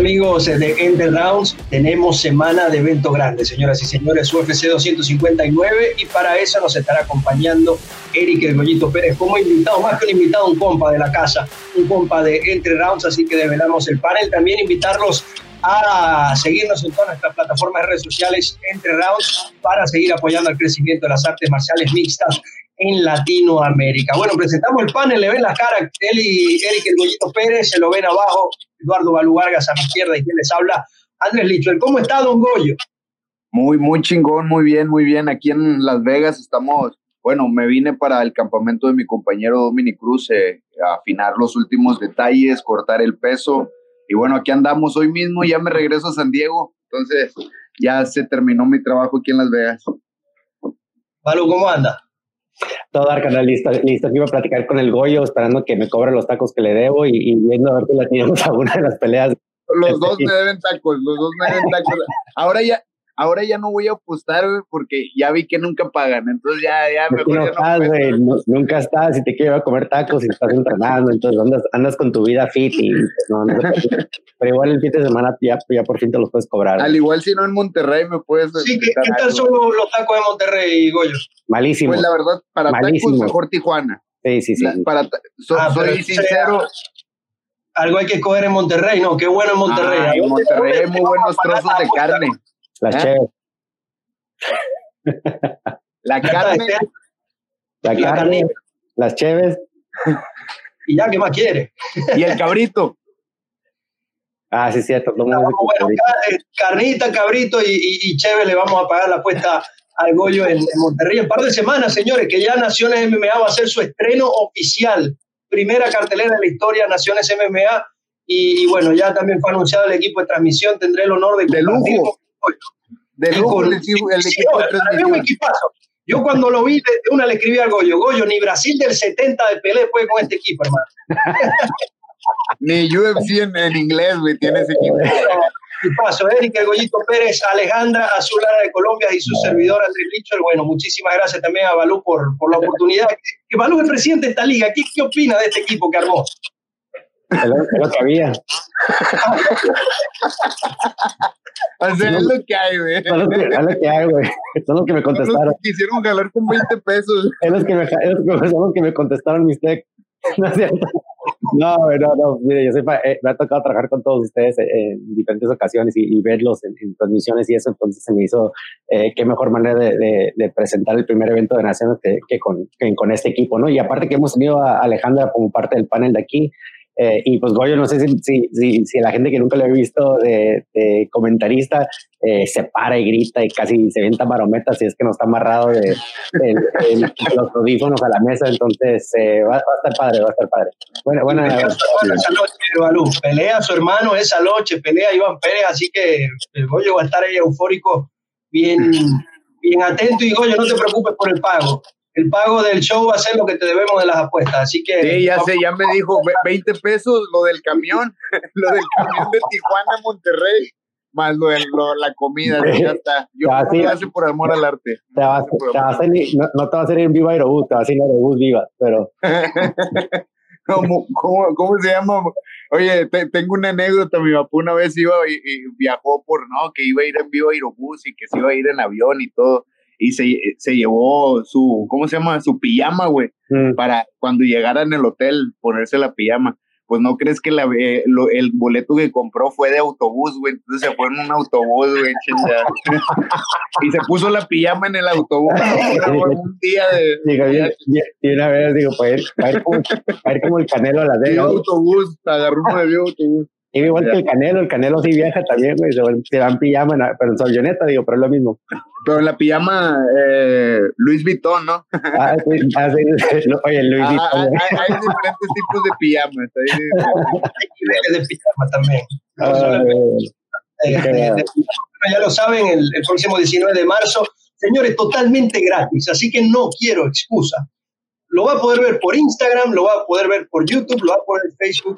amigos de Ender Rounds? Tenemos semana de evento grande, señoras y señores, UFC 259 y para eso nos estará acompañando Eric El Goyito Pérez como invitado, más que un invitado, un compa de la casa, un compa de Entre Rounds, así que develamos el panel. También invitarlos a seguirnos en todas nuestras plataformas de redes sociales Entre Rounds para seguir apoyando el crecimiento de las artes marciales mixtas en Latinoamérica. Bueno, presentamos el panel, le ven la cara él y Eric El Goyito Pérez, se lo ven abajo, Eduardo Balú Vargas a mi izquierda y quien les habla, Andrés Lichuel. ¿Cómo está, don Goyo? Muy, muy chingón, muy bien, muy bien. Aquí en Las Vegas estamos, bueno, me vine para el campamento de mi compañero Dominic Cruz eh, a afinar los últimos detalles, cortar el peso. Y bueno, aquí andamos hoy mismo, ya me regreso a San Diego, entonces ya se terminó mi trabajo aquí en Las Vegas. Balú, ¿cómo anda? Todo canal listo, listo, aquí iba a platicar con el Goyo, esperando que me cobre los tacos que le debo y, viendo a ver si la tenemos a una de las peleas. Los dos me deben tacos, los dos me deben tacos. Ahora ya, ahora ya no voy a apostar, porque ya vi que nunca pagan, entonces ya, ya mejor no estás, güey, nunca estás, y te quiero comer tacos y estás entrenando, entonces andas, andas con tu vida fit y no, pero igual el fin de semana ya, ya por fin te los puedes cobrar. Al igual si no en Monterrey me puedes... Sí, ¿qué, tal son los tacos de Monterrey, Goyo? Malísimo. Pues la verdad, para Malísimo. tacos mejor Tijuana. Sí, sí, sí. para, ah, soy sincero algo hay que coger en Monterrey, ¿no? Qué bueno en Monterrey. Ah, en Monterrey hay muy buenos trozos de carne. Las ¿Eh? La carne. La carne, las cheves. Y ya, ¿qué más quiere? Y el cabrito. Ah, sí, cierto. bueno, eh, carnita, cabrito y, y, cheve le vamos a pagar la apuesta al Goyo en, Monterrey. En par de semanas, señores, que ya Naciones MMA va a hacer su estreno oficial. Primera cartelera de la historia, Naciones MMA. Y, bueno, ya también fue anunciado el equipo de transmisión. Tendré el honor de, de lujo de equipazo. Yo cuando lo vi, de una le escribí al Goyo, Goyo, ni Brasil del 70 de Pelé puede con este equipo, hermano. ni UFC en, inglés, güey, tiene ese equipo. Equipazo, Eric, el Goyito Pérez, Alejandra Azulara de Colombia y su servidor Andrés Licho. Bueno, muchísimas gracias también a Balú por, por la oportunidad. Que Balú es presidente de esta liga. ¿Qué, qué opina de este equipo que armó? Es lo, que había. O sea, es lo que hay, güey. Es lo que, hay, güey. Son los que me contestaron. Los que quisieron ganar con 20 pesos. Es los que me, es los que me contestaron mis tech. No es cierto. No, no, no. Mire, yo sepa, eh, me ha tocado trabajar con todos ustedes en diferentes ocasiones y, verlos en, transmisiones y eso, entonces se me hizo eh, qué mejor manera de, de, presentar el primer evento de Naciones que, que, con, que, con, este equipo, ¿no? Y aparte que hemos tenido a Alejandra como parte del panel de aquí, eh, y pues Goyo, no sé si, si, si, la gente que nunca lo he visto de, comentarista eh, se para y grita y casi se venta marometas si es que no está amarrado de, los audífonos a la mesa, entonces eh, va, a estar padre, va a estar padre. Bueno, bueno. pelea su hermano esa noche, pelea Iván Pérez, así que el Goyo va a estar ahí eufórico, bien, bien atento y Goyo, no te preocupes por el pago el pago del show va a ser lo que te debemos de las apuestas. Así que. Sí, ya sé, ya me dijo 20 pesos lo del camión, lo del camión de Tijuana a Monterrey, más lo de la comida, ya está. Yo lo por amor al arte. Te vas, te a no, te va a hacer en Viva Aerobús, te va a hacer en Aerobús Viva, pero. ¿Cómo, cómo, cómo se llama? Oye, tengo una anécdota, mi papá una vez iba y, viajó por, no, que iba a ir en Viva Aerobús y que se iba a ir en avión y todo y se, se llevó su, ¿cómo se llama? Su pijama, güey, mm. para cuando llegara en el hotel ponerse la pijama. Pues no crees que la, eh, el boleto que compró fue de autobús, güey. Entonces se fue en un autobús, güey, y se puso la pijama en el autobús. un día de. y una vez, digo, pues, a ir, como, como el canelo a la de. autobús, agarró uno de autobús. Y igual que el Canelo, el Canelo sí viaja también, güey, se, van pijama, pero en su avioneta, digo, pero es lo mismo. Pero en la pijama, eh, Luis Vuitton, ¿no? Ah, sí, ah, sí, oye, Luis ah, Vuitton. Hay, hay, diferentes tipos de pijamas, hay niveles de pijama también. No ya lo saben, el, el próximo 19 de marzo, señores, totalmente gratis, así que no quiero excusa. Lo va a poder ver por Instagram, lo va a poder ver por YouTube, lo va a poder ver en Facebook,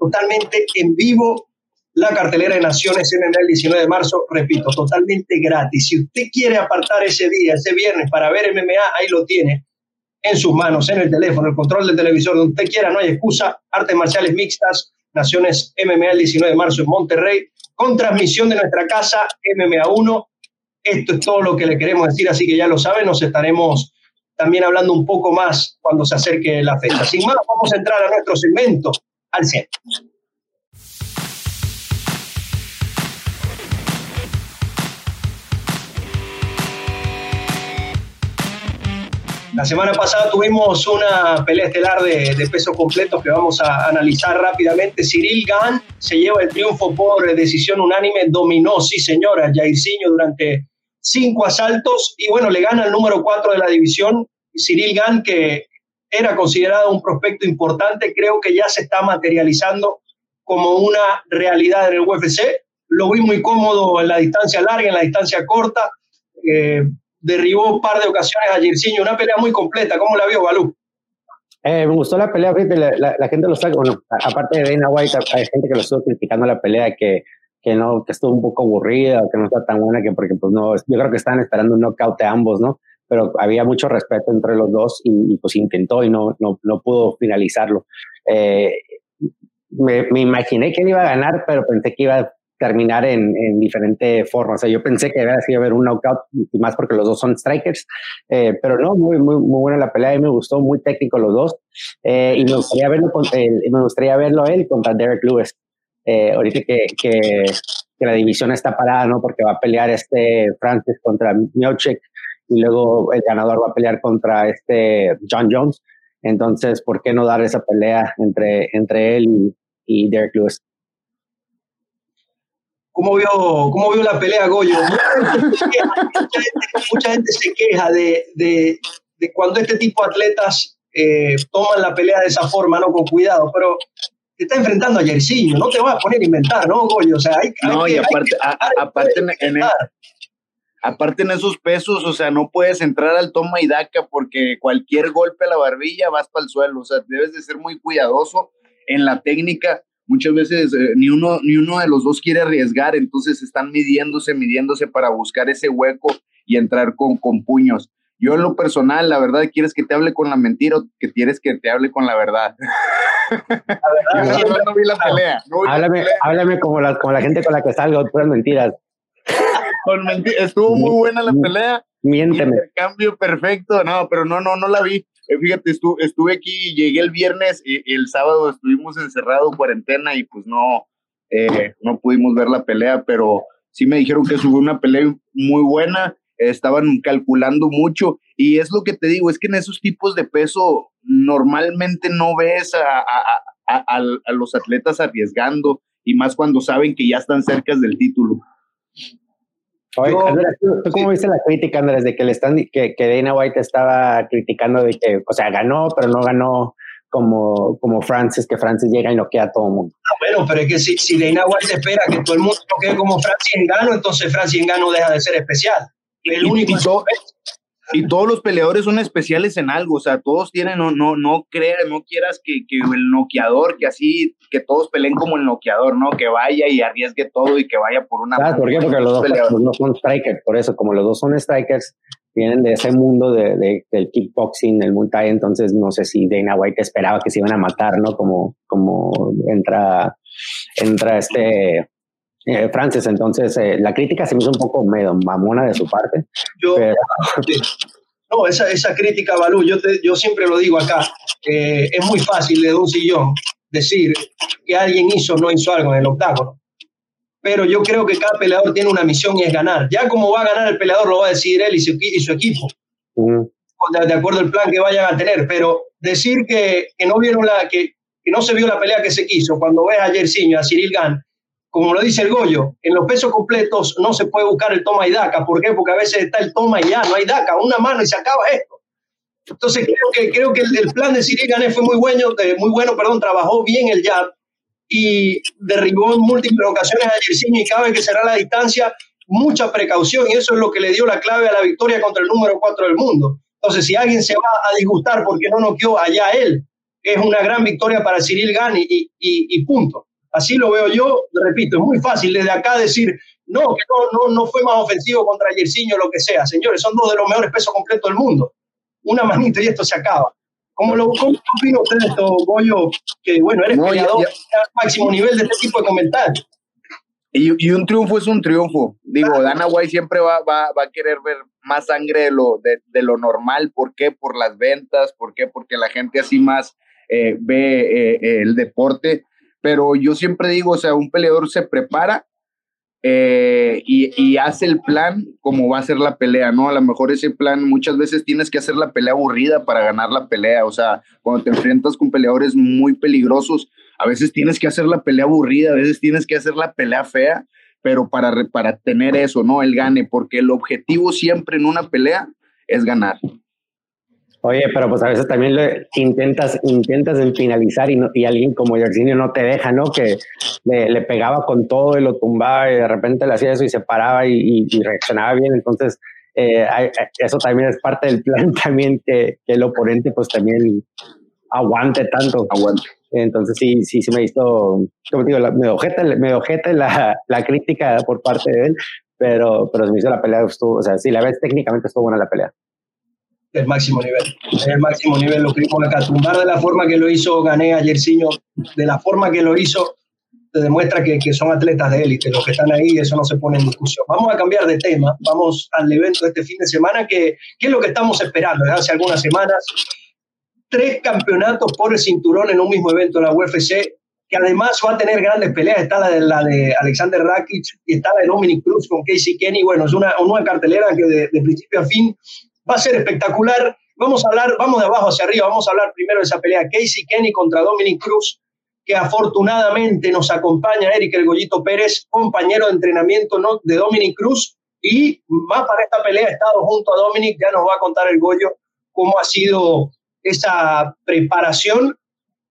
totalmente en vivo la cartelera de Naciones MMA el 19 de marzo, repito, totalmente gratis. Si usted quiere apartar ese día, ese viernes para ver MMA, ahí lo tiene en sus manos, en el teléfono, el control del televisor, donde usted quiera, no hay excusa. Artes marciales mixtas, Naciones MMA el 19 de marzo en Monterrey, con transmisión de nuestra casa MMA 1. Esto es todo lo que le queremos decir, así que ya lo saben, nos estaremos también hablando un poco más cuando se acerque la fecha. Sin más, vamos a entrar a nuestro segmento al centro. La semana pasada tuvimos una pelea estelar de, de pesos completos que vamos a analizar rápidamente. Cyril Gann se lleva el triunfo por decisión unánime, dominó, sí señora, Jairzinho durante cinco asaltos y bueno, le gana el número cuatro de la división, Cyril Gann, que era considerado un prospecto importante, creo que ya se está materializando como una realidad en el UFC. Lo vi muy cómodo en la distancia larga, en la distancia corta. Eh, derribó un par de ocasiones a Jairzinho, una pelea muy completa. ¿Cómo la vio, Balú? Eh, me gustó la pelea, la, la, gente lo está, bueno, aparte de Dana White, hay gente que lo estuvo criticando la pelea, que, que no, que estuvo un poco aburrida, que no está tan buena, que porque pues no, yo creo que estaban esperando un knockout de ambos, ¿no? Pero había mucho respeto entre los dos y, pues intentó y no, no, no pudo finalizarlo. Eh, me, me, imaginé que él iba a ganar, pero pensé que iba a terminar en, en diferente forma. O sea, yo pensé que iba a haber un knockout, y más porque los dos son strikers, eh, pero no, muy, muy, muy buena la pelea y me gustó, muy técnico los dos. Eh, y me gustaría verlo, con, eh, me gustaría verlo él contra Derek Lewis. Eh, ahorita que, que, que, la división está parada, ¿no? Porque va a pelear este Francis contra Miocic y luego el ganador va a pelear contra este John Jones. Entonces, ¿por qué no dar esa pelea entre, entre él y, y Derek Lewis? ¿Cómo vio, cómo vio la pelea Goyo? Mucha gente, se queja de, de, de, cuando este tipo de atletas eh, toman la pelea de esa forma, ¿no? Con cuidado, pero te está enfrentando a Yersinho, no te vas a poner a inventar, ¿no, Goyo? O sea, hay, hay no, que, y aparte, hay que a, aparte en, en, aparte en esos pesos, o sea, no puedes entrar al toma y daca porque cualquier golpe a la barbilla vas para el suelo, o sea, debes de ser muy cuidadoso en la técnica muchas veces eh, ni, uno, ni uno de los dos quiere arriesgar, entonces están midiéndose, midiéndose para buscar ese hueco y entrar con, con puños. Yo en lo personal, la verdad, ¿quieres que te hable con la mentira o que quieres que te hable con la verdad? La verdad, Yo no vi la pelea. No vi háblame, la pelea. háblame como, la, como la gente con la que salgo, puras mentiras. con Estuvo muy buena la pelea. Miénteme. Cambio perfecto. No, pero no, no, no la vi. Eh, fíjate, estu estuve aquí, llegué el viernes y, el sábado estuvimos encerrados, cuarentena, y pues no, eh, no pudimos ver la pelea, pero sí me dijeron que fue una pelea muy buena, estaban calculando mucho, y es lo que te digo, es que en esos tipos de peso normalmente no ves a, a, a, a los atletas arriesgando, y más cuando saben que ya están cerca del título. Oye, Yo, Andrés, ¿tú, ¿tú, cómo viste la crítica, Andrés, de que le están que, que Dana White estaba criticando de que, o sea, ganó, pero no ganó como, como Francis, que Francis llega y noquea a todo el mundo? Ah, bueno, pero es que si, si Dana White espera que todo el mundo noquee como Francis en gano, entonces Francis en gano deja de ser especial. El y, único y, y, todos los peleadores son especiales en algo, o sea, todos tienen, no, no, no creas, no quieras que, que el noqueador, que así, que todos peleen como el noqueador, ¿no? Que vaya y arriesgue todo y que vaya por una. Ah, ¿por qué? Porque los dos peleadores. no son strikers, por eso, como los dos son strikers, vienen de ese mundo de, de, del kickboxing, del Muay Thai, entonces no sé si Dana White esperaba que se iban a matar, ¿no? Como, como entra, entra este eh, Francis, entonces eh, la crítica se me hizo un poco medio mamona de su parte. Yo, pero... No, esa, esa crítica, Balú, yo, te, yo siempre lo digo acá, eh, es muy fácil de un sillón decir que alguien hizo o no hizo algo en el octágono. Pero yo creo que cada peleador tiene una misión y es ganar. Ya como va a ganar el peleador lo va a decidir él y su, y su equipo. Uh -huh. de, de, acuerdo al plan que vayan a tener. Pero decir que, que no vieron la, que, que, no se vio la pelea que se quiso, cuando ves a Yersinho, a Cyril Gann, como lo dice el Goyo, en los pesos completos no se puede buscar el toma y daca. ¿Por qué? Porque a veces está el toma y ya, no hay daca, una mano y se acaba esto. Entonces creo que, creo que el, el plan de Cyril Gané fue muy bueno, muy bueno, perdón, trabajó bien el jab y derribó en múltiples ocasiones a Yersinho y vez que será la distancia, mucha precaución y eso es lo que le dio la clave a la victoria contra el número 4 del mundo. Entonces, si alguien se va a disgustar porque no noqueó allá él, es una gran victoria para Cyril Gane y, y, y, punto. Así lo veo yo, repito, es muy fácil desde acá decir, no, que no, no, no fue más ofensivo contra Yersinho, lo que sea. Señores, son dos de los mejores pesos completos del mundo. Una manita y esto se acaba. ¿Cómo lo cómo opina usted de esto, Goyo? Que bueno, eres peleador, máximo nivel de este tipo de comentarios. Y, y, un triunfo es un triunfo. Digo, Dana White siempre va, va, va a querer ver más sangre de lo, de, de, lo normal. ¿Por qué? Por las ventas. ¿Por qué? Porque la gente así más eh, ve eh, el deporte. Pero yo siempre digo, o sea, un peleador se prepara eh, y, y, hace el plan como va a ser la pelea, ¿no? A lo mejor ese plan muchas veces tienes que hacer la pelea aburrida para ganar la pelea, o sea, cuando te enfrentas con peleadores muy peligrosos, a veces tienes que hacer la pelea aburrida, a veces tienes que hacer la pelea fea, pero para, para tener eso, ¿no? El gane, porque el objetivo siempre en una pelea es ganar. Oye, pero pues a veces también le intentas, intentas en finalizar y, y alguien como Yersinio no te deja, ¿no? Que le, pegaba con todo y lo tumbaba y de repente le hacía eso y se paraba y, reaccionaba bien. Entonces, eh, eso también es parte del plan también que, el oponente pues también aguante tanto. Aguante. Entonces sí, sí, sí me hizo, como digo, me ojete, me ojete la, la crítica por parte de él, pero, pero se me hizo la pelea, estuvo, o sea, sí, la vez técnicamente estuvo buena la pelea el máximo nivel. El máximo nivel lo que acá. Tumbar de la forma que lo hizo Gané ayer, de la forma que lo hizo, te demuestra que, que, son atletas de élite. Los que están ahí, eso no se pone en discusión. Vamos a cambiar de tema. Vamos al evento de este fin de semana, que, que es lo que estamos esperando desde hace algunas semanas. Tres campeonatos por el cinturón en un mismo evento en la UFC, que además va a tener grandes peleas. Está la de, la de Alexander Rakic y está la de Dominic Cruz con Casey Kenny. Bueno, es una, una cartelera que de, de principio a fin va a ser espectacular. Vamos a hablar, vamos de abajo hacia arriba, vamos a hablar primero de esa pelea. Casey Kenny contra Dominic Cruz, que afortunadamente nos acompaña Eric El Gollito Pérez, compañero de entrenamiento de Dominic Cruz, y más para esta pelea ha estado junto a Dominic, ya nos va a contar el Goyo cómo ha sido esa preparación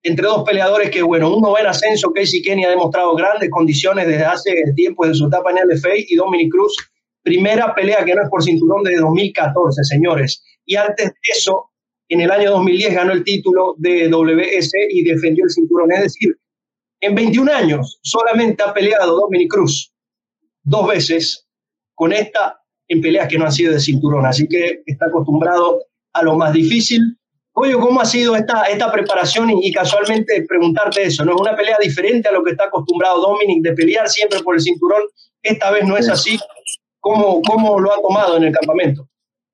entre dos peleadores que, bueno, uno va en ascenso, Casey Kenny ha demostrado grandes condiciones desde hace tiempo, de su etapa en LFA, y Dominic Cruz primera pelea que no es por cinturón desde 2014, señores. Y antes de eso, en el año 2010 ganó el título de WS y defendió el cinturón. Es decir, en 21 años solamente ha peleado Dominic Cruz dos veces con esta en peleas que no han sido de cinturón. Así que está acostumbrado a lo más difícil. Oye, ¿cómo ha sido esta, esta preparación? Y, y, casualmente preguntarte eso, ¿no? Es una pelea diferente a lo que está acostumbrado Dominic de pelear siempre por el cinturón. Esta vez no es así. ¿Cómo, ¿Cómo lo ha tomado en el campamento?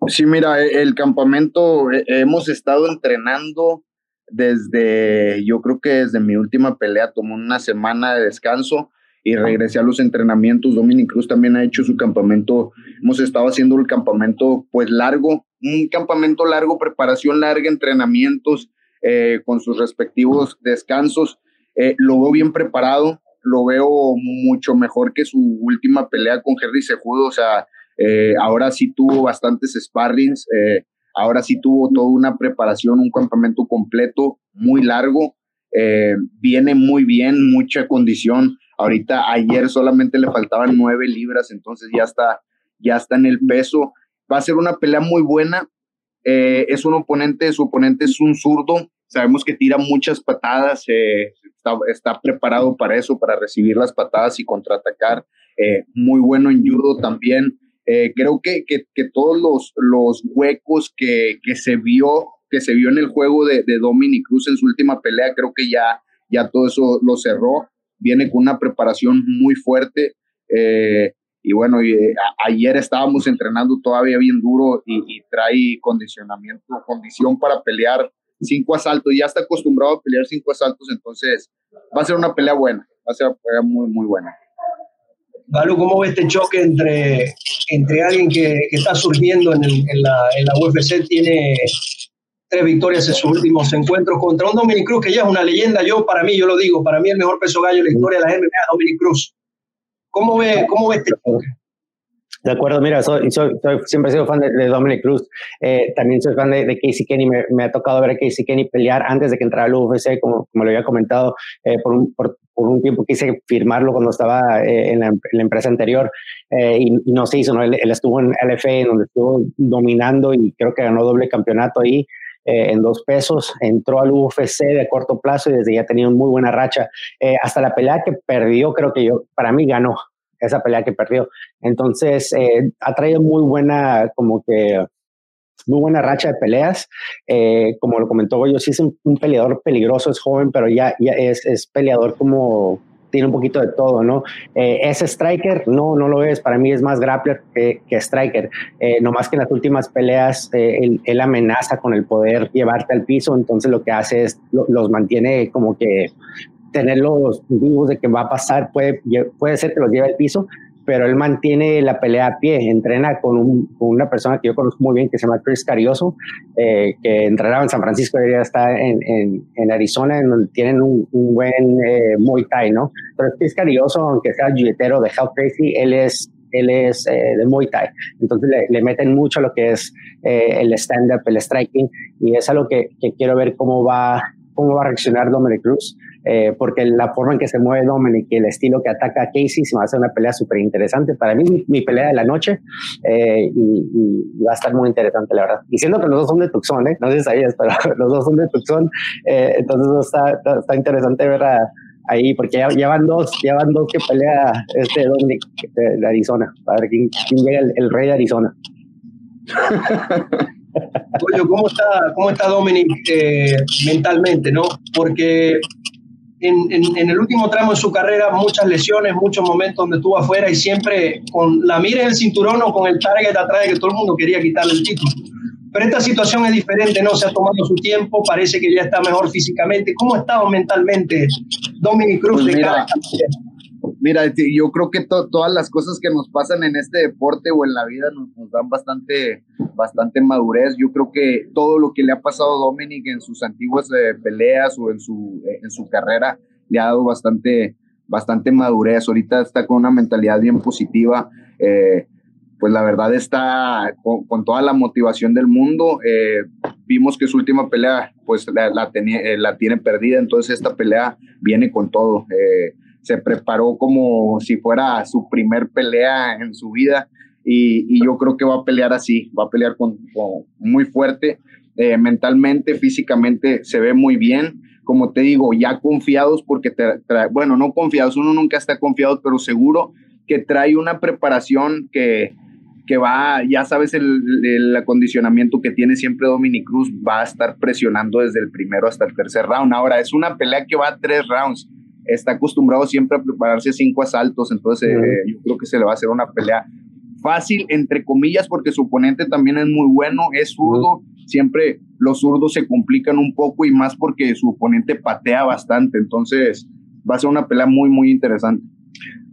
Sí, mira, e, el campamento eh, hemos estado entrenando desde, yo creo que desde mi última pelea, tomó una semana de descanso y regresé a los entrenamientos. Dominic Cruz también ha hecho su campamento. Hemos estado haciendo el campamento pues largo, un campamento largo, preparación larga, entrenamientos eh, con sus respectivos descansos. Eh, lo bien preparado lo veo mucho mejor que su última pelea con Henry Sejudo. O sea, eh, ahora sí tuvo bastantes sparrings, eh, ahora sí tuvo toda una preparación, un campamento completo, muy largo. Eh, viene muy bien, mucha condición. Ahorita ayer solamente le faltaban nueve libras, entonces ya está, ya está en el peso. Va a ser una pelea muy buena. es un oponente, su oponente es un zurdo, sabemos que tira muchas patadas, está, preparado para eso, para recibir las patadas y contraatacar. Eh, muy bueno en judo también. Eh, creo que, que, todos los, los huecos que, que, se vio que se vio en el juego de, de Dominic Cruz en su última pelea, creo que ya, ya todo eso lo cerró. Viene con una preparación muy fuerte. Eh, y bueno, ayer estábamos entrenando todavía bien duro y, y, trae condicionamiento, condición para pelear cinco asaltos, ya está acostumbrado a pelear cinco asaltos, entonces va a ser una pelea buena, va a ser una pelea muy, muy buena. Balu, ¿cómo ves este choque entre, entre alguien que, que está surgiendo en, en, la, en, la, UFC? Tiene tres victorias en sus últimos encuentros contra un Dominic Cruz que ya es una leyenda. Yo, para mí, yo lo digo, para mí el mejor peso gallo de la historia de la MMA Dominic Cruz. ¿Cómo ve, cómo ve este choque? De acuerdo, mira, soy, soy, siempre he sido fan de, Dominic Cruz. Eh, también soy fan de, Casey Kenny. Me, ha tocado ver a Casey Kenny pelear antes de que entrara al UFC, como, como lo había comentado. Eh, por, un, por, un tiempo quise firmarlo cuando estaba eh, en, la, empresa anterior y, no se hizo. ¿no? Él, estuvo en LFA, donde estuvo dominando y creo que ganó doble campeonato ahí. en dos pesos, entró al UFC de corto plazo y desde ya tenía una muy buena racha. hasta la pelea que perdió, creo que yo, para mí ganó, esa pelea que perdió. Entonces, eh, ha traído muy buena, como que, muy buena racha de peleas. Eh, como lo comentó yo, sí es un, peleador peligroso, es joven, pero ya, ya es, es peleador como tiene un poquito de todo, ¿no? Eh, ¿Es striker? No, no lo es. Para mí es más grappler que, striker. Eh, no más que en las últimas peleas eh, él, amenaza con el poder llevarte al piso, entonces lo que hace es los mantiene como que tenerlos vivos de que va a pasar, puede, puede ser que los lleve al piso, pero él mantiene la pelea a pie, entrena con, una persona que yo conozco muy bien que se llama Chris Carioso, eh, que entrenaba en San Francisco y ya está en, en, Arizona, en donde tienen un, buen eh, Muay Thai, ¿no? Pero Chris Carioso, aunque sea jiu-jitero de Hell Crazy, él es él es eh, de Muay Thai. Entonces le, meten mucho lo que es el stand-up, el striking, y es algo que, que, quiero ver cómo va, cómo va a reaccionar Dominic Cruz. Eh, porque la forma en que se mueve Dominic y el estilo que ataca a Casey se va a hacer una pelea súper interesante. Para mí, mi, pelea de la noche eh, y, va a estar muy interesante, la verdad. Diciendo que los dos son de Tucson, ¿eh? no sé si sabías, pero los dos son de Tucson, eh, entonces está, está, interesante ver ahí, porque ya, van dos, ya van dos que pelea este Dominic de, Arizona, a ver quién, llega el, rey de Arizona. ¿cómo está, cómo está Dominic mentalmente, no? Porque en, el último tramo de su carrera muchas lesiones, muchos momentos donde estuvo afuera y siempre con la mira en el cinturón o con el target atrás de que todo el mundo quería quitarle el título. Pero esta situación es diferente, ¿no? Se ha tomado su tiempo, parece que ya está mejor físicamente. ¿Cómo ha estado mentalmente Dominic Cruz pues de cara? Mira, yo creo que todas las cosas que nos pasan en este deporte o en la vida nos, dan bastante, bastante madurez. Yo creo que todo lo que le ha pasado a Dominic en sus antiguas eh, peleas o en su, eh, en su carrera le ha dado bastante, bastante madurez. Ahorita está con una mentalidad bien positiva. Eh, pues la verdad está con, toda la motivación del mundo. vimos que su última pelea pues la, tenía, la tiene perdida, entonces esta pelea viene con todo se preparó como si fuera su primer pelea en su vida y, yo creo que va a pelear así, va a pelear con, muy fuerte, eh, mentalmente, físicamente se ve muy bien, como te digo, ya confiados porque, bueno, no confiados, uno nunca está confiado, pero seguro que trae una preparación que, que va, ya sabes, el, el, acondicionamiento que tiene siempre Dominic Cruz, va a estar presionando desde el primero hasta el tercer round. Ahora, es una pelea que va a tres rounds está acostumbrado siempre a prepararse cinco asaltos, entonces eh, yo creo que se le va a hacer una pelea fácil, entre comillas, porque su oponente también es muy bueno, es zurdo, siempre los zurdos se complican un poco y más porque su oponente patea bastante, entonces va a ser una pelea muy, muy interesante.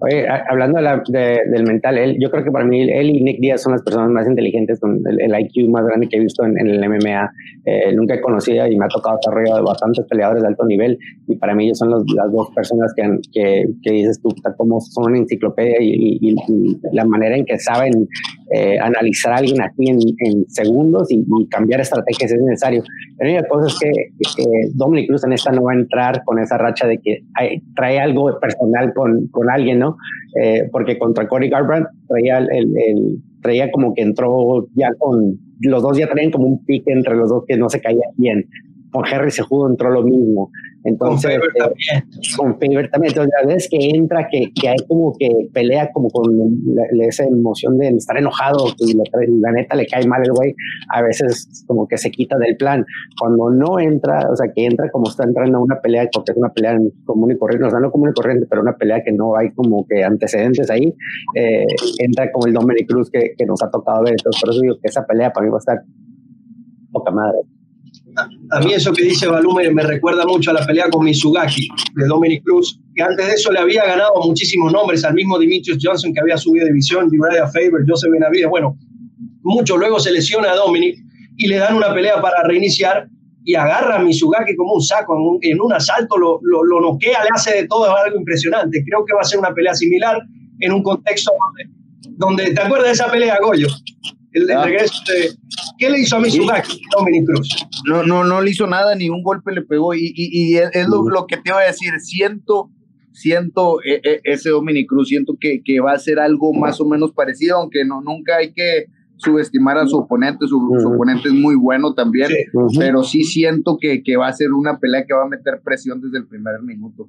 Oye, hablando del mental, él, yo creo que para mí él y Nick Díaz son las personas más inteligentes con el, IQ más grande que he visto en, el MMA. Eh, nunca he conocido y me ha tocado estar de bastantes peleadores de alto nivel y para mí ellos son las dos personas que, que, que, dices tú, como son una enciclopedia y, la manera en que saben eh, analizar a alguien aquí en, segundos y, cambiar estrategias es necesario. La única cosa es que, Dominic Cruz en esta no va a entrar con esa racha de que trae algo personal con, con alguien, ¿no? Eh, porque contra Cody Garbrandt traía, el, traía como que entró ya con, los dos ya traían como un pique entre los dos que no se caía bien. Con Henry Sejudo entró lo mismo. Entonces, con Faber también. Entonces, la vez que entra, que, que, hay como que pelea como con esa emoción de estar enojado y la, neta le cae mal el güey, a veces como que se quita del plan. Cuando no entra, o sea, que entra como está entrando a una pelea, porque es una pelea común y corriente, o sea, no común y corriente, pero una pelea que no hay como que antecedentes ahí, eh, entra como el Dominic Cruz que, que nos ha tocado ver. Entonces, por eso digo que esa pelea para mí va a estar poca madre a mí eso que dice Balú me, recuerda mucho a la pelea con Mizugaki de Dominic Cruz, que antes de eso le había ganado muchísimos nombres al mismo Dimitrios Johnson que había subido división, Uriah Faber, Joseph Benavides, bueno, mucho. Luego se lesiona a Dominic y le dan una pelea para reiniciar y agarra a Mizugaki como un saco, en un, asalto lo, lo, noquea, le hace de todo, es algo impresionante. Creo que va a ser una pelea similar en un contexto donde, ¿te acuerdas de esa pelea, Goyo? El, ah. regreso de, ¿Qué le hizo a Mizugaki, Dominic Cruz? No, no, no le hizo nada, ni un golpe le pegó. Y, y, es, lo, que te iba a decir. Siento, siento eh, eh, ese Dominic Cruz, siento que, que, va a ser algo más o menos parecido, aunque no, nunca hay que subestimar a su oponente. Su, oponente es muy bueno también, pero sí siento que, que va a ser una pelea que va a meter presión desde el primer minuto.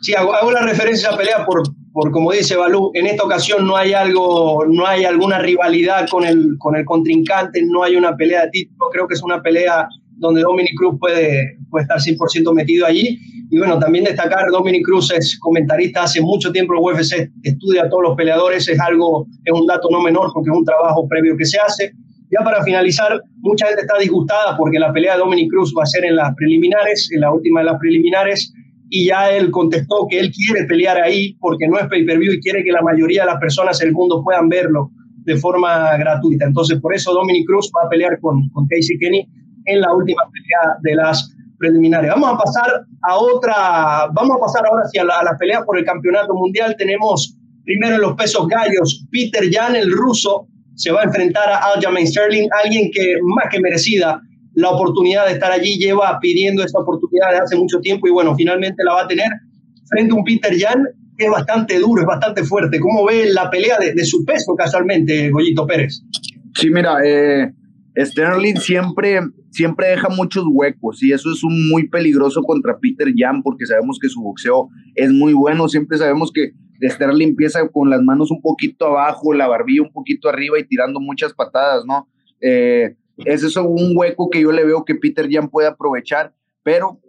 Sí, hago, la referencia a esa pelea por, por, como dice Balú, en esta ocasión no hay algo, no hay alguna rivalidad con el, con el contrincante, no hay una pelea de título, creo que es una pelea donde Dominic Cruz puede, puede estar 100% metido allí. Y bueno, también destacar, Dominic Cruz es comentarista hace mucho tiempo en UFC, estudia a todos los peleadores, es algo, es un dato no menor porque es un trabajo previo que se hace. Ya para finalizar, mucha gente está disgustada porque la pelea de Dominic Cruz va a ser en las preliminares, en la última de las preliminares, y ya él contestó que él quiere pelear ahí porque no es pay-per-view y quiere que la mayoría de las personas del mundo puedan verlo de forma gratuita. Entonces, por eso Dominic Cruz va a pelear con, con Casey Kenny en la última pelea de las preliminares. Vamos a pasar a otra, vamos a pasar ahora hacia la, a la pelea por el campeonato mundial. Tenemos primero en los pesos gallos, Peter Jan, el ruso, se va a enfrentar a Aljamain Sterling, alguien que más que merecida la oportunidad de estar allí, lleva pidiendo esta oportunidad desde hace mucho tiempo y bueno, finalmente la va a tener frente a un Peter Jan que es bastante duro, es bastante fuerte. ¿Cómo ve la pelea de, de su peso casualmente, Goyito Pérez? Sí, mira, eh, Sterling siempre, siempre deja muchos huecos y eso es un muy peligroso contra Peter Jan porque sabemos que su boxeo es muy bueno. Siempre sabemos que Sterling empieza con las manos un poquito abajo, la barbilla un poquito arriba y tirando muchas patadas, ¿no? Eh, ese es un hueco que yo le veo que Peter Jan puede aprovechar, pero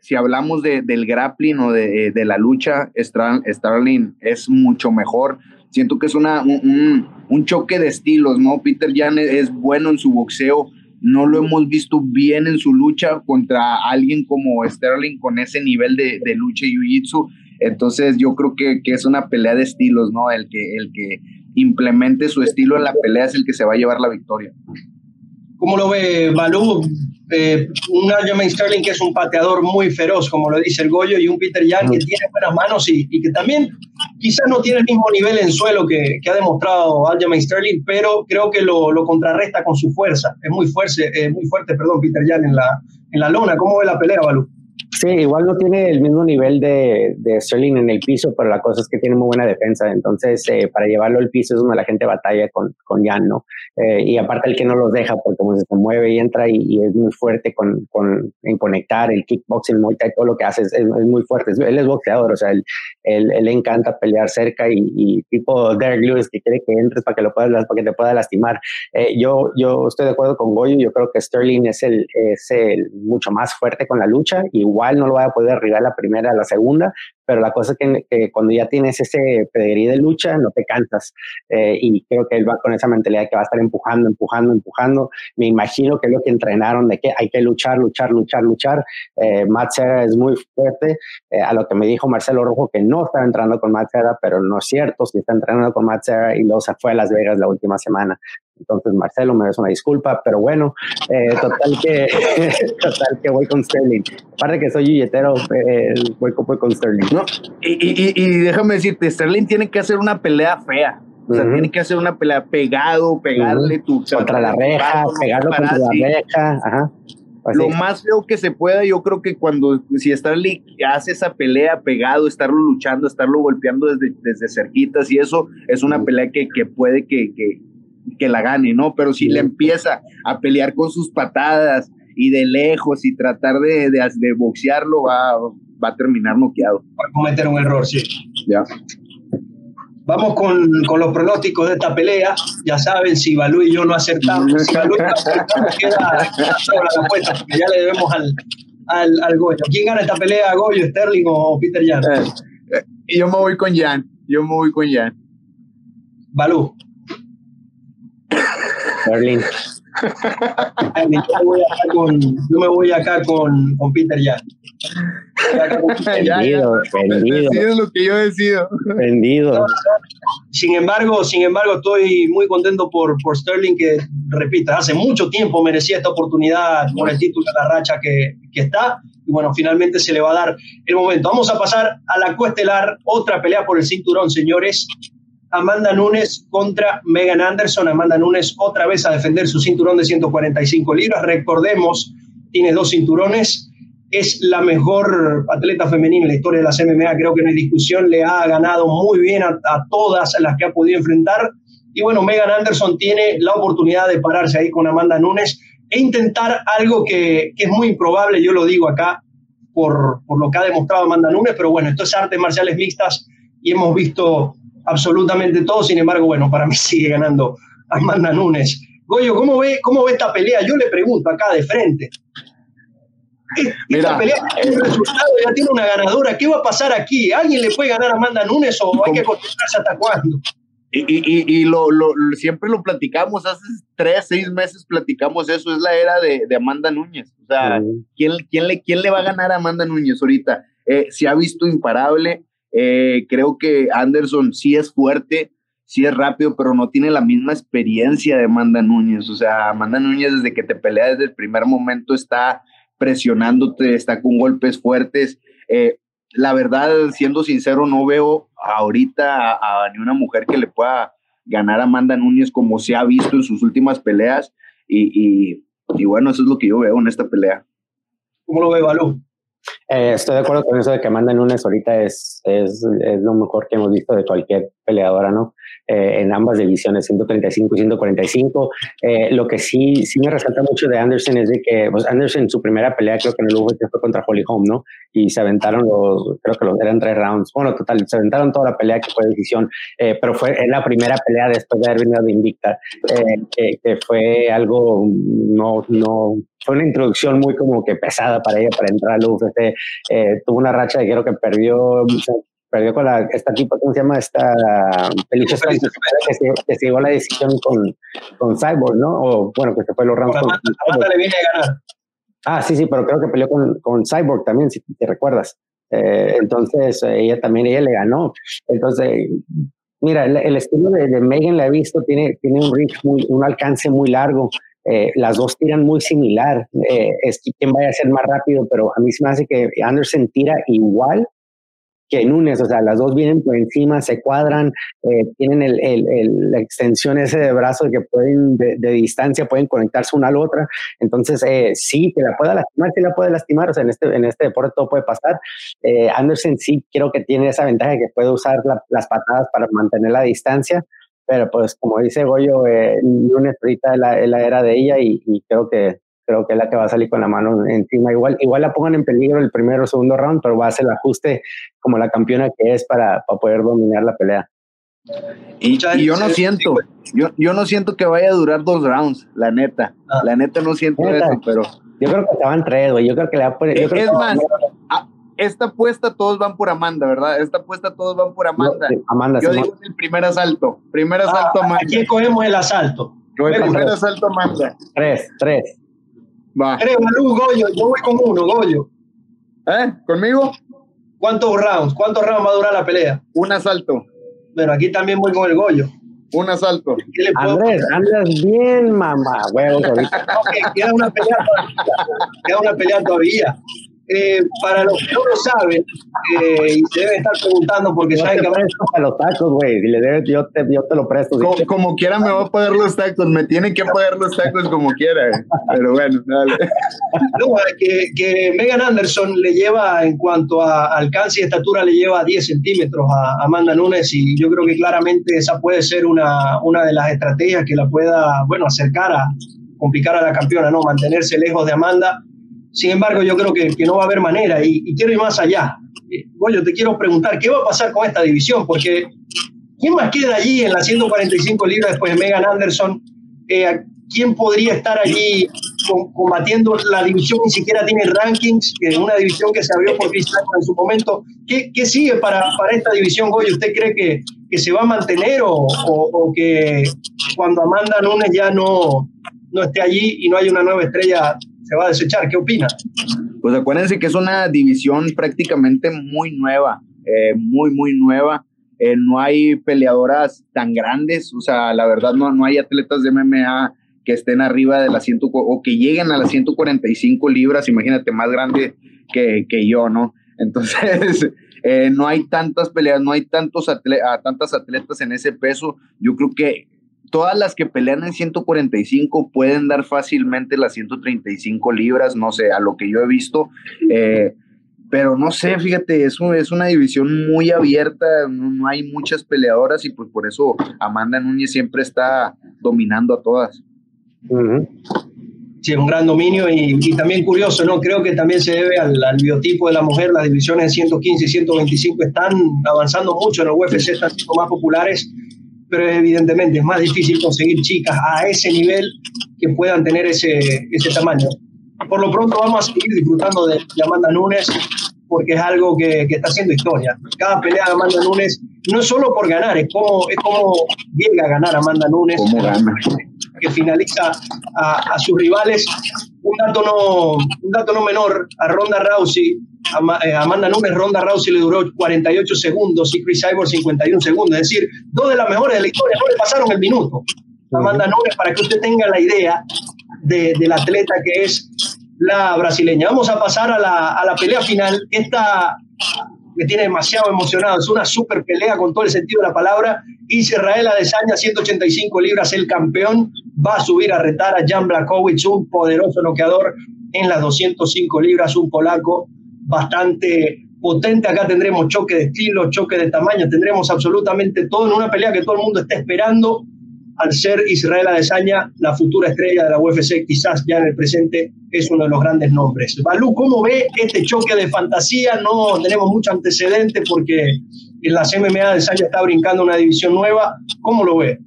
si hablamos de, del grappling o de, de la lucha, Sterling es mucho mejor siento que es una, un, un, choque de estilos, ¿no? Peter Jan es bueno en su boxeo, no lo hemos visto bien en su lucha contra alguien como Sterling con ese nivel de, de lucha y jiu-jitsu. Entonces yo creo que, que, es una pelea de estilos, ¿no? El que, el que implemente su estilo en la pelea es el que se va a llevar la victoria. ¿Cómo lo ve Balú? Eh, un Aljamain Sterling que es un pateador muy feroz, como lo dice el Goyo, y un Peter Young que tiene buenas manos y, y que también quizás no tiene el mismo nivel en suelo que, que ha demostrado Aljamain Sterling, pero creo que lo, lo, contrarresta con su fuerza. Es muy fuerte, eh, muy fuerte perdón, Peter Young en la, en la lona. ¿Cómo ve la pelea, Balú? Sí, igual no tiene el mismo nivel de, de, Sterling en el piso, pero la cosa es que tiene muy buena defensa. Entonces, eh, para llevarlo al piso es donde la gente batalla con, con Jan, ¿no? Eh, y aparte el que no los deja, porque como se mueve y entra y, es muy fuerte con, con, en conectar, el kickboxing, Muay Thai, todo lo que hace es, es, muy fuerte. Él es boxeador, o sea, él, él, él encanta pelear cerca y, y, tipo Derek Lewis que quiere que entres para que, lo puedas, para que te pueda lastimar. Eh, yo, yo estoy de acuerdo con Goyo, yo creo que Sterling es el, es el mucho más fuerte con la lucha, igual no lo va a poder arribar la primera, la segunda, pero la cosa es que, cuando ya tienes ese pedigrí de lucha, no te cansas. Eh, y creo que él va con esa mentalidad que va a estar empujando, empujando, empujando. Me imagino que es lo que entrenaron de que hay que luchar, luchar, luchar, luchar. Eh, Matt es muy fuerte. Eh, a lo que me dijo Marcelo Rojo que no estaba entrenando con Matt pero no es cierto, si está entrenando con Matt y luego se fue a Las Vegas la última semana. Entonces, Marcelo, me des una disculpa, pero bueno, eh, total, que, total que voy con Sterling. Aparte que soy billetero, eh, voy, voy, con Sterling. No, y, y, y, déjame decirte, Sterling tiene que hacer una pelea fea. O sea, uh -huh. tiene que hacer una pelea pegado, pegarle uh -huh. tu... Contra la reja, pegarlo contra la reja, ajá. Así. Lo más feo que se pueda, yo creo que cuando, si Sterling hace esa pelea pegado, estarlo luchando, estarlo golpeando desde, desde cerquitas y eso es una pelea que, que puede que, que, que la gane, ¿no? Pero si le empieza a pelear con sus patadas y de lejos y tratar de, de, de boxearlo, va, va a terminar noqueado. Va a cometer un error, sí. Ya. Vamos con, con, los pronósticos de esta pelea. Ya saben, si Balú y yo no acertamos, si Balú y yo acertamos, queda sobre la apuesta, porque ya le debemos al, al, al Goyo. ¿Quién gana esta pelea, Goyo, Sterling o Peter Jan? Eh, eh, yo me voy con Jan. Yo me voy con Jan. Balú. Sterling. yo, me voy acá con, con, Peter Jan. Vendido, vendido. Es lo que yo decido. Vendido. Sin embargo, sin embargo, estoy muy contento por, por Sterling, que, repita, hace mucho tiempo merecía esta oportunidad por el título de la racha que, que está. Y bueno, finalmente se le va a dar el momento. Vamos a pasar a la cuestelar, otra pelea por el cinturón, señores. Amanda Nunes contra Megan Anderson. Amanda Nunes otra vez a defender su cinturón de 145 libras. Recordemos, tiene dos cinturones. Es la mejor atleta femenina en la historia de las MMA. Creo que no hay discusión. Le ha ganado muy bien a, todas las que ha podido enfrentar. Y bueno, Megan Anderson tiene la oportunidad de pararse ahí con Amanda Nunes e intentar algo que, que es muy improbable, yo lo digo acá, por, por lo que ha demostrado Amanda Nunes, pero bueno, esto es artes marciales mixtas y hemos visto absolutamente todo, sin embargo, bueno, para mí sigue ganando Amanda Nunes. Goyo, ¿cómo ve, ¿cómo ve esta pelea? Yo le pregunto acá de frente. Esta pelea tiene un resultado, ya tiene una ganadora. ¿Qué va a pasar aquí? ¿Alguien le puede ganar a Amanda Nunes o hay que acostumbrarse hasta cuándo? Y, y, y lo, lo, siempre lo platicamos, hace tres, seis meses platicamos eso, es la era de, de Amanda Núñez. O sea, ¿quién, quién, le, ¿quién le va a ganar a Amanda Núñez ahorita? Eh, se ha visto imparable, eh, creo que Anderson sí es fuerte, sí es rápido, pero no tiene la misma experiencia de Amanda Núñez. O sea, Amanda Núñez desde que te pelea desde el primer momento está presionándote, está con golpes fuertes. Eh, la verdad, siendo sincero, no veo ahorita a, ni una mujer que le pueda ganar a Amanda Núñez como se ha visto en sus últimas peleas. Y, y, bueno, eso es lo que yo veo en esta pelea. ¿Cómo lo ve Balú? Eh, estoy de acuerdo con eso de que Amanda Nunes ahorita es, es, es, lo mejor que hemos visto de cualquier peleadora, ¿no? Eh, en ambas divisiones, 135 y 145. Eh, lo que sí, sí me resalta mucho de Anderson es de que pues Anderson su primera pelea creo que en el UFC fue contra Holly Holm, ¿no? Y se aventaron los, creo que los, eran tres rounds. Bueno, total, se aventaron toda la pelea que fue decisión, eh, pero fue en la primera pelea después de haber venido de Invicta, que, que, fue algo, no, no, fue una introducción muy como que pesada para ella para entrar al UFC. tuvo una racha de creo que perdió perdió con la, esta tipo, ¿cómo se llama? Esta Felicia que se, que se llevó la decisión con, con Cyborg, ¿no? O bueno, que se fue los rounds. Con, le viene a ganar. Ah, sí, sí, pero creo que peleó con, con Cyborg también, si te recuerdas. Eh, entonces, ella también, ella le ganó. Entonces, mira, el, estilo de, de, Megan la he visto, tiene, tiene un reach muy, un alcance muy largo. Eh, las dos tiran muy similar. Eh, es quien vaya a ser más rápido, pero a mí se me hace que Anderson tira igual que Núñez, o sea, las dos vienen por encima, se cuadran, eh, tienen el, el, la extensión ese de brazo que pueden, de, distancia, pueden conectarse una a la otra, entonces eh, sí, que la pueda lastimar, sí la puede lastimar, o sea, en este, en este deporte todo puede pasar. Eh, Anderson sí creo que tiene esa ventaja que puede usar las patadas para mantener la distancia, pero pues como dice Goyo, eh, Núñez ahorita es la, la, era de ella y, y creo que creo que es la que va a salir con la mano encima. Igual, igual la pongan en peligro el primero o segundo round, pero va a hacer el ajuste como la campeona que es para, para poder dominar la pelea. Y, yo no siento, yo, yo no siento que vaya a durar dos rounds, la neta. Ah. La neta no siento eso, pero. Yo creo que estaban tres, güey. Yo creo que le va a poner. es más, esta apuesta todos van por Amanda, ¿verdad? Esta apuesta todos van por Amanda. Amanda yo digo el primer asalto. Primer ah, asalto Amanda. Aquí cogemos el asalto. El primer asalto Amanda. Tres, tres. Va. Tres, Goyo, yo voy con uno, Goyo. ¿Eh? ¿Conmigo? ¿Cuántos rounds? ¿Cuántos rounds va a durar la pelea? Un asalto. Pero aquí también voy con el Goyo. Un asalto. Andrés, andas bien, mamá, huevos. queda una pelea todavía. Queda una pelea todavía. Eh, para los que no lo saben, eh, y se deben estar preguntando porque yo saben te que... Presto para los tacos, güey. Si le debes, yo te, yo te lo presto. Como, como, quiera me va a pagar los tacos. Me tienen que pagar los tacos como quiera. Pero bueno, dale. No, que, que Megan Anderson le lleva, en cuanto a alcance y estatura, le lleva 10 centímetros a Amanda Nunes y yo creo que claramente esa puede ser una, una de las estrategias que la pueda, bueno, acercar a complicar a la campeona, ¿no? Mantenerse lejos de Amanda sin embargo, yo creo que, que no va a haber manera y, quiero ir más allá. Eh, Goyo, te quiero preguntar, ¿qué va a pasar con esta división? Porque ¿quién más queda allí en las 145 libras después de Megan Anderson? Eh, ¿Quién podría estar allí combatiendo? La división ni siquiera tiene rankings, que es una división que se abrió por Chris en su momento. ¿Qué, qué sigue para, para, esta división, Goyo? ¿Usted cree que, que se va a mantener o, o, o, que cuando Amanda Nunes ya no, no esté allí y no hay una nueva estrella se va a desechar. ¿Qué opina? Pues acuérdense que es una división prácticamente muy nueva, eh, muy, muy nueva. Eh, no hay peleadoras tan grandes, o sea, la verdad no, no hay atletas de MMA que estén arriba de las 100 o que lleguen a las 145 libras, imagínate, más grande que, que yo, ¿no? Entonces, eh, no hay tantas peleas, no hay tantos atletas, tantas atletas en ese peso. Yo creo que todas las que pelean en 145 pueden dar fácilmente las 135 libras, no sé, a lo que yo he visto. Eh, pero no sé, fíjate, es, es una división muy abierta, no, hay muchas peleadoras y pues por eso Amanda Núñez siempre está dominando a todas. Sí, un gran dominio y, también curioso, ¿no? Creo que también se debe al, biotipo de la mujer. Las divisiones de 115 y 125 están avanzando mucho en el UFC, están siendo más populares, pero evidentemente es más difícil conseguir chicas a ese nivel que puedan tener ese, ese tamaño. Por lo pronto vamos a seguir disfrutando de, Amanda Nunes porque es algo que, que, está haciendo historia. Cada pelea de Amanda Nunes, no es solo por ganar, es como, es como llega a ganar Amanda Nunes. Que finaliza a, sus rivales. Un dato, no, un dato no menor, a Ronda Rousey, a, eh, Amanda Nunes, Ronda Rousey le duró 48 segundos y Chris Cyborg 51 segundos. Es decir, dos de las mejores de la historia no le pasaron el minuto. Amanda Nunes, para que usted tenga la idea de, del atleta que es la brasileña. Vamos a pasar a la, a la pelea final. Esta me tiene demasiado emocionado. Es una super pelea con todo el sentido de la palabra. Israel Adesanya, 185 libras, el campeón, va a subir a retar a Jan Blakowicz, un poderoso noqueador en las 205 libras, un polaco bastante potente. Acá tendremos choque de estilo, choque de tamaño, tendremos absolutamente todo en una pelea que todo el mundo está esperando al ser Israel Adesanya la futura estrella de la UFC, quizás ya en el presente es uno de los grandes nombres. Balú, ¿cómo ve este choque de fantasía? No tenemos mucho antecedente porque en la MMA Adesanya está brincando una división nueva. ¿Cómo lo ve?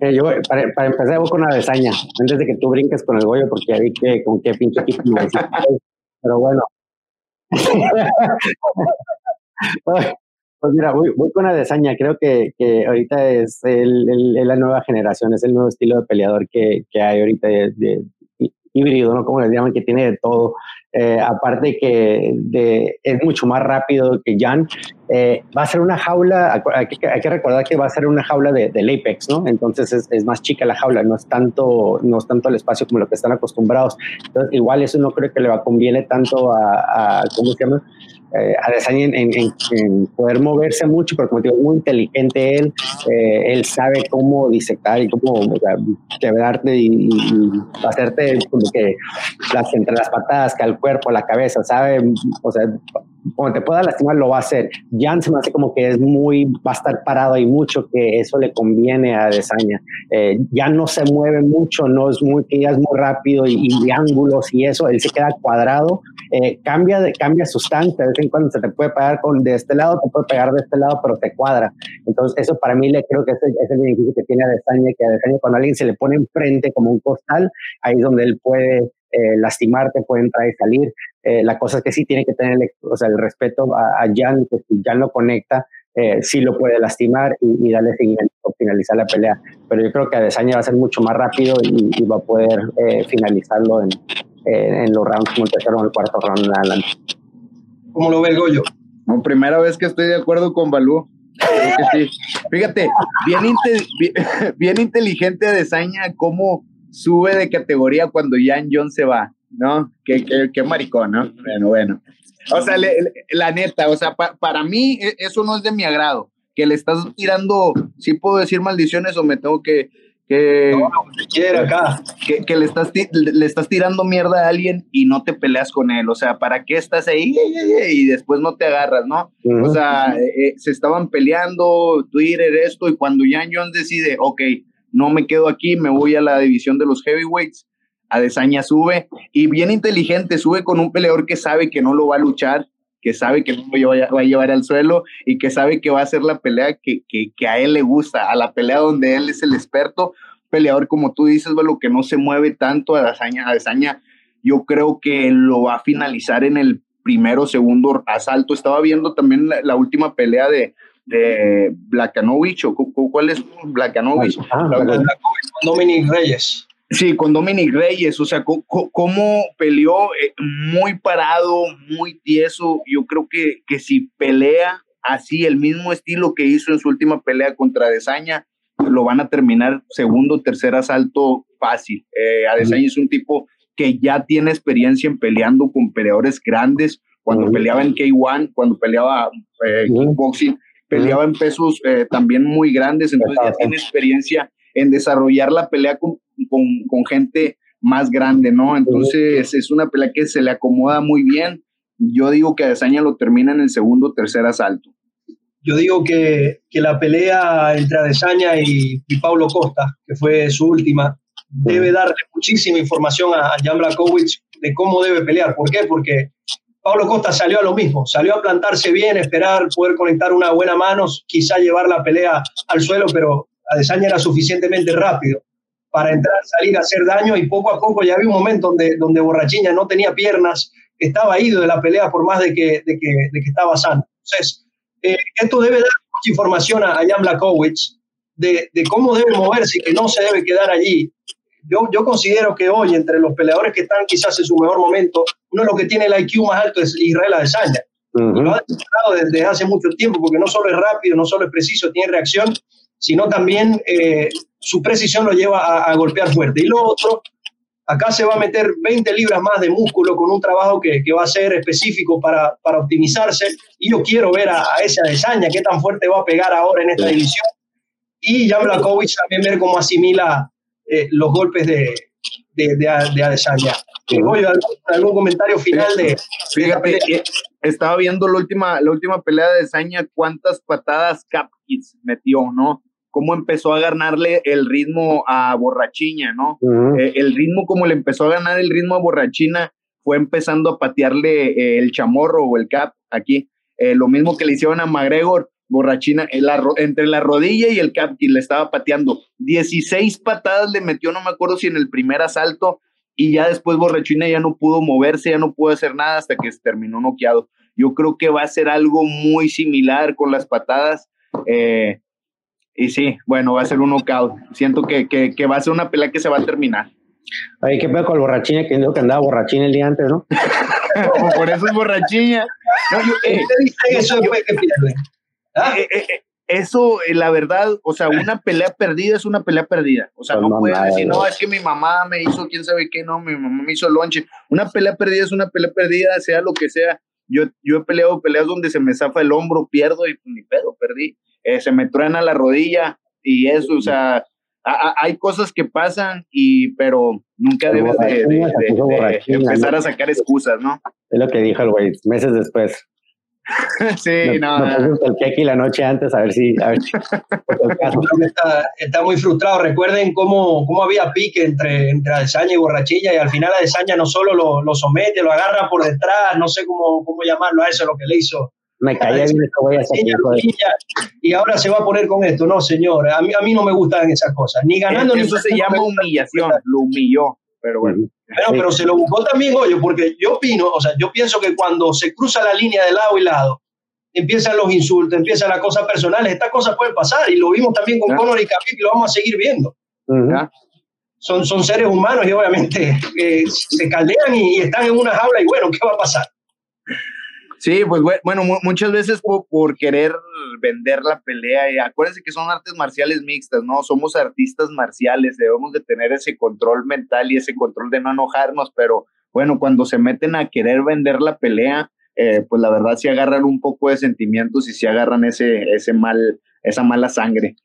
Eh, yo, para, para, empezar, voy con Adesanya, antes de que tú brinques con el Goyo, porque vi que con qué pinche equipo me Pero bueno. Pues mira, voy, con Adesanya. Creo que, que ahorita es el, la nueva generación, es el nuevo estilo de peleador que, que hay ahorita de, híbrido, ¿no? Como les llaman, que tiene de todo. Eh, aparte que de, es mucho más rápido que Jan. Eh, va a ser una jaula, hay que, hay que, recordar que va a ser una jaula de, del Apex, ¿no? Entonces es, es, más chica la jaula, no es, tanto, no es tanto el espacio como lo que están acostumbrados. Entonces, igual eso no creo que le va conviene tanto a, a ¿cómo se llama? Eh, en, poder moverse mucho, pero como digo, muy inteligente él, eh, él sabe cómo disectar y cómo quebrarte y, hacerte como que las, entre las patadas, que al cuerpo, la cabeza, sabe, o sea, cuando te pueda lastimar lo va a hacer. Jan se me hace como que es muy, va a estar parado y mucho que eso le conviene a Desaña. Eh, ya no se mueve mucho, no es muy, que ya es muy rápido y, ángulos y eso, él se queda cuadrado, eh, cambia, de, cambia sustancia, de vez en cuando se te puede pegar con, de este lado, te puede pegar de este lado, pero te cuadra. Entonces eso para mí le creo que es el, es el beneficio que tiene a Desaña, que a Desaña cuando alguien se le pone enfrente como un costal, ahí es donde él puede eh, lastimarte, puede entrar y salir. Eh, la cosa es que sí tiene que tener o sea, el respeto a, a Jan, que si Jan lo conecta, eh, sí lo puede lastimar y, darle seguimiento o finalizar la pelea. Pero yo creo que Adesanya va a ser mucho más rápido y, va a poder eh, finalizarlo en, en, los rounds como el tercero o el cuarto round adelante. ¿Cómo lo ve el Goyo? No, primera vez que estoy de acuerdo con Balú. Sí. Fíjate, bien, bien, bien inteligente Adesanya cómo sube de categoría cuando Jan John se va. ¿no? Qué, qué, maricón, ¿no? Bueno, bueno. O sea, la neta, o sea, para mí e, eso no es de mi agrado. Que le estás tirando, sí puedo decir maldiciones o me tengo que. Que, acá. Que, que, le, estás, le estás tirando mierda a alguien y no te peleas con él. O sea, ¿para qué estás ahí y después no te agarras, no? O sea, eh, se estaban peleando, Twitter, esto, y cuando Jan Jones decide, ok, no me quedo aquí, me voy a la división de los heavyweights, Adesanya sube y bien inteligente, sube con un peleador que sabe que no lo va a luchar, que sabe que no lo va a llevar al suelo y que sabe que va a ser la pelea que, que, a él le gusta, a la pelea donde él es el experto, peleador como tú dices, lo que no se mueve tanto, Adesanya, Adesanya yo creo que lo va a finalizar en el primero o segundo asalto. Estaba viendo también la, última pelea de, de Blakanovich, o cuál es Blakanovich, ah, Dominic Reyes. Sí, con Dominic Reyes, o sea, cómo peleó eh, muy parado, muy tieso. Yo creo que, que si pelea así, el mismo estilo que hizo en su última pelea contra Desaña, lo van a terminar segundo, tercer asalto fácil. Eh, Adesanya es un tipo que ya tiene experiencia en peleando con peleadores grandes, cuando peleaba en K1, cuando peleaba eh, kickboxing, peleaba en pesos eh, también muy grandes, entonces ya tiene experiencia en desarrollar la pelea con, con, gente más grande, ¿no? Entonces es una pelea que se le acomoda muy bien. Yo digo que Adesanya lo termina en el segundo o tercer asalto. Yo digo que, que la pelea entre Adesanya y, y Pablo Costa, que fue su última, debe darle muchísima información a, Jan Blakowicz de cómo debe pelear. ¿Por qué? Porque Pablo Costa salió a lo mismo, salió a plantarse bien, esperar poder conectar una buena mano, quizá llevar la pelea al suelo, pero Adesanya era suficientemente rápido para entrar, salir, hacer daño y poco a poco ya había un momento donde, donde Borrachiña no tenía piernas, estaba ido de la pelea por más de que, de que, de que estaba sano. Entonces, eh, esto debe dar mucha información a, Jan Blakowicz de, de, cómo debe moverse y que no se debe quedar allí. Yo, yo considero que hoy, entre los peleadores que están quizás en su mejor momento, uno de los que tiene el IQ más alto es Israel Adesanya. Lo ha demostrado desde hace mucho tiempo, porque no solo es rápido, no solo es preciso, tiene reacción, sino también eh, su precisión lo lleva a, golpear fuerte. Y lo otro, acá se va a meter 20 libras más de músculo con un trabajo que, que va a ser específico para, para, optimizarse. Y yo quiero ver a, esa desaña, qué tan fuerte va a pegar ahora en esta división. Y Jan Blakovic también ver cómo asimila eh, los golpes de, de, de, Adesanya. ¿algún, comentario final de, Fíjate, eh, estaba viendo la última, la última pelea de Adesanya, cuántas patadas Capkis metió, ¿no? cómo empezó a ganarle el ritmo a Borrachiña, ¿no? Eh, el ritmo, como le empezó a ganar el ritmo a Borrachina, fue empezando a patearle eh, el chamorro o el cap aquí. Eh, lo mismo que le hicieron a McGregor, Borrachina, entre la rodilla y el cap, y le estaba pateando. 16 patadas le metió, no me acuerdo si en el primer asalto, y ya después Borrachina ya no pudo moverse, ya no pudo hacer nada hasta que se terminó noqueado. Yo creo que va a ser algo muy similar con las patadas. Eh, y sí, bueno, va a ser un knockout. Siento que, que, va a ser una pelea que se va a terminar. Ay, qué pedo con el borrachín, que dijo que andaba borrachín el día antes, ¿no? Por eso es borrachiña. No, eh, eso ¿Ah? eh, eh, eso, la verdad, o sea, una pelea perdida es una pelea perdida. O sea, pues no, puedes decir, no, es que mi mamá me hizo quién sabe qué, no, mi mamá me hizo lonche. Una pelea perdida es una pelea perdida, sea lo que sea. Yo, yo he peleado peleas donde se me zafa el hombro, pierdo y ni pedo, perdí. Eh, se me truena la rodilla y eso, o sea, hay cosas que pasan, y pero nunca debes de, empezar a sacar excusas, ¿no? Es lo que dijo el güey, meses después. sí, no. no. el queque la noche antes a ver si. A ver está, está, muy frustrado. Recuerden cómo, cómo había pique entre, entre Adesanya y Borrachilla, y al final Adesanya no solo lo, lo, somete, lo agarra por detrás, no sé cómo, cómo llamarlo a eso, lo que le hizo me caía bien voy a hacer. Y ahora se va a poner con esto. No, señor, a mí, a mí no me gustan esas cosas. Ni ganando Eso se llama humillación, lo humilló, pero bueno. Pero, se lo buscó también, oye, porque yo opino, o sea, yo pienso que cuando se cruza la línea de lado y lado, empiezan los insultos, empiezan las cosas personales, estas cosas pueden pasar y lo vimos también con Conor y Khabib y lo vamos a seguir viendo. Son, son seres humanos y obviamente eh, se caldean y, y, están en una jaula y bueno, ¿qué va a pasar? Sí, pues bueno, muchas veces por, querer vender la pelea, y acuérdense que son artes marciales mixtas, ¿no? Somos artistas marciales, debemos de tener ese control mental y ese control de no enojarnos, pero bueno, cuando se meten a querer vender la pelea, eh, pues la verdad sí agarran un poco de sentimientos y sí agarran ese, ese mal, esa mala sangre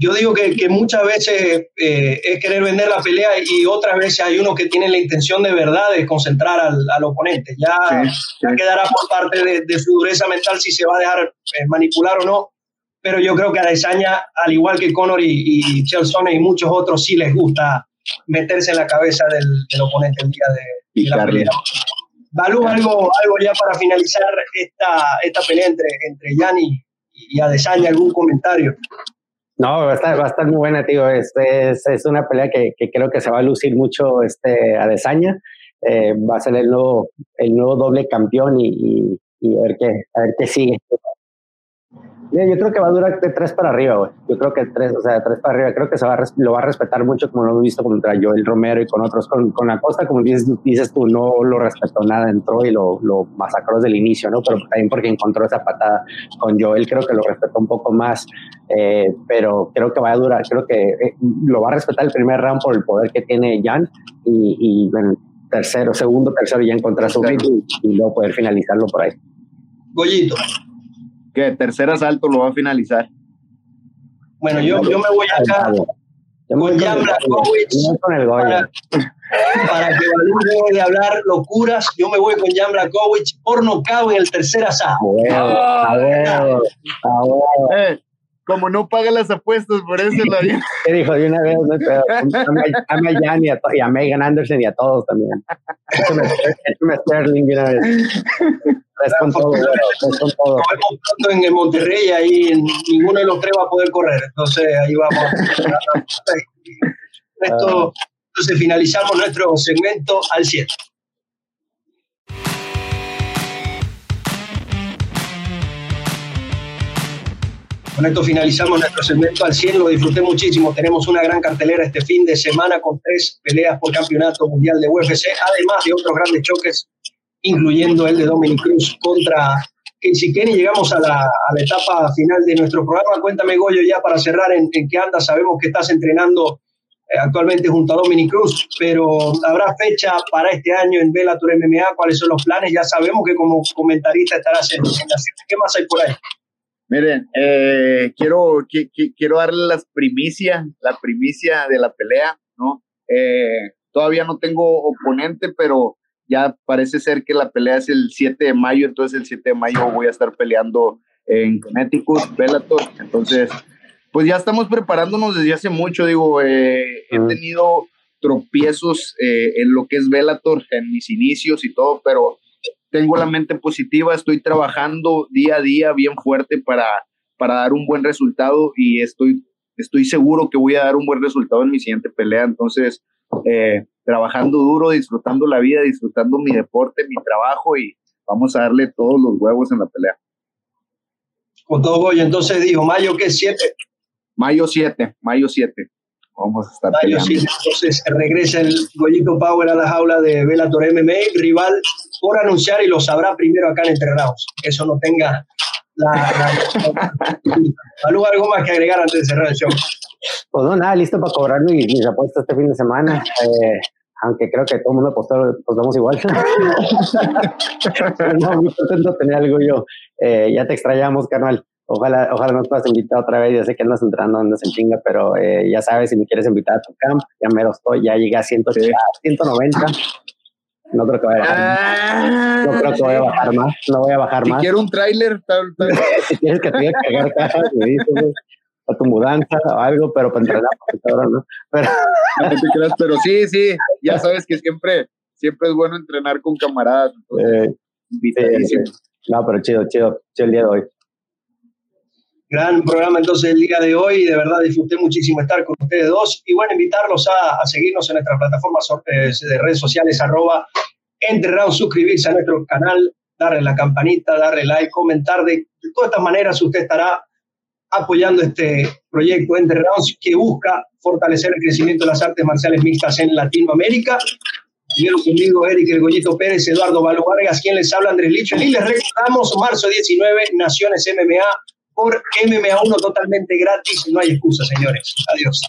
yo digo que, que muchas veces eh, es querer vender la pelea y otras veces hay uno que tiene la intención de verdad de concentrar al, al oponente. Ya, quedará por parte de, de, su dureza mental si se va a dejar eh, manipular o no. Pero yo creo que a Adesanya, al igual que Conor y, y Chelson y muchos otros, sí les gusta meterse en la cabeza del, del oponente el día de, de la pelea. Balú, algo, algo ya para finalizar esta, esta pelea entre, entre Yanni y Adesanya, algún comentario. No, va a estar, va a estar muy buena, tío. Este es, es una pelea que, que, creo que se va a lucir mucho este, a Desaña. Eh, va a ser el nuevo, el nuevo doble campeón y, y, y a, ver qué, a ver qué sigue yo creo que va a durar de tres para arriba, güey. Yo creo que tres, o sea, de tres para arriba. Creo que se va lo va a respetar mucho, como lo hemos visto contra Joel Romero y con otros. Con, con Acosta, como dices, dices tú, no lo respetó nada, entró y lo, lo masacró desde el inicio, ¿no? Pero también porque encontró esa patada con Joel, creo que lo respetó un poco más. Eh, pero creo que va a durar, creo que eh, lo va a respetar el primer round por el poder que tiene Jan y, y en tercero, segundo, tercero ya encontrar su ritmo y, y luego poder finalizarlo por ahí. Goyito que tercer asalto lo va a finalizar. Bueno, yo, yo me voy acá con Jan para, para, que Balú deje de hablar locuras. Yo me voy con Jan Blakowicz por nocaut en el tercer asalto. Ah, eh, como no paga las apuestas, por eso la ¿Qué dijo de una vez? No pero a Jan y a, y a Megan Anderson y a todos también. Échame Sterling de una vez. Es con todo, es con todo. en el Monterrey, ahí ninguno de los tres va a poder correr. Entonces, ahí vamos. Esto, entonces, finalizamos nuestro segmento al 7. Con esto finalizamos nuestro segmento al 100, lo disfruté muchísimo. Tenemos una gran cartelera este fin de semana con tres peleas por campeonato mundial de UFC, además de otros grandes choques, incluyendo el de Dominic Cruz contra Casey Kenny. Llegamos a la, etapa final de nuestro programa. Cuéntame, Goyo, ya para cerrar, en, qué andas. Sabemos que estás entrenando eh, actualmente junto a Dominic Cruz, pero ¿habrá fecha para este año en Bellator MMA? ¿Cuáles son los planes? Ya sabemos que como comentarista estarás en, en la ¿Qué más hay por ahí? Miren, eh, quiero, quiero darle las primicias, la primicia de la pelea, ¿no? Eh, todavía no tengo oponente, pero ya parece ser que la pelea es el 7 de mayo, entonces el 7 de mayo voy a estar peleando en Connecticut, Bellator, entonces, pues ya estamos preparándonos desde hace mucho, digo, eh, he tenido tropiezos en lo que es Bellator, en mis inicios y todo, pero tengo la mente positiva, estoy trabajando día a día bien fuerte para, para dar un buen resultado y estoy, estoy seguro que voy a dar un buen resultado en mi siguiente pelea. Entonces, eh, trabajando duro, disfrutando la vida, disfrutando mi deporte, mi trabajo y vamos a darle todos los huevos en la pelea. Con todo Goyo, entonces digo, mayo qué 7? Mayo 7, mayo 7. Vamos a estar mayo 7, entonces regresa el Goyito Power a la jaula de Bellator MMA, rival por anunciar y lo sabrá primero acá en Entre Eso no tenga la, algo más que agregar antes de cerrar el show. Pues no, nada, listo para cobrar mis, mis apuestas este fin de semana. Eh, aunque creo que todo el mundo apostó, pues vamos igual. no, muy contento de tener algo yo. Eh, ya te extrañamos, carnal. Ojalá, ojalá nos puedas invitar otra vez. Ya sé que andas entrando, andas en chinga, pero eh, ya sabes, si me quieres invitar a tu camp, ya me lo estoy, ya llegué a 180, 190. No creo que vaya a bajar. no creo que vaya a bajar más. No voy a bajar si más. quiero un tráiler, tal, tal. si quieres que te diga cagar cajas, me dices, a tu mudanza o algo, pero para entrenar, cabrón, ¿no? Pero... no te creas, pero sí, sí, ya sabes que siempre, siempre es bueno entrenar con camaradas. Eh, sí, no, pero chido, chido, chido el día de hoy. Gran programa entonces el día de hoy, de verdad disfruté muchísimo estar con ustedes dos y bueno, invitarlos a, seguirnos en nuestras plataformas eh, de redes sociales, arroba suscribirse a nuestro canal, darle la campanita, darle like, comentar, de, todas estas maneras usted estará apoyando este proyecto Enterrados que busca fortalecer el crecimiento de las artes marciales mixtas en Latinoamérica. Primero conmigo, Eric El Pérez, Eduardo Valo Vargas, quien les habla, Andrés Licho. Y les recordamos, marzo 19, Naciones MMA, por MMA1 totalmente gratis. No hay excusa, señores. Adiós.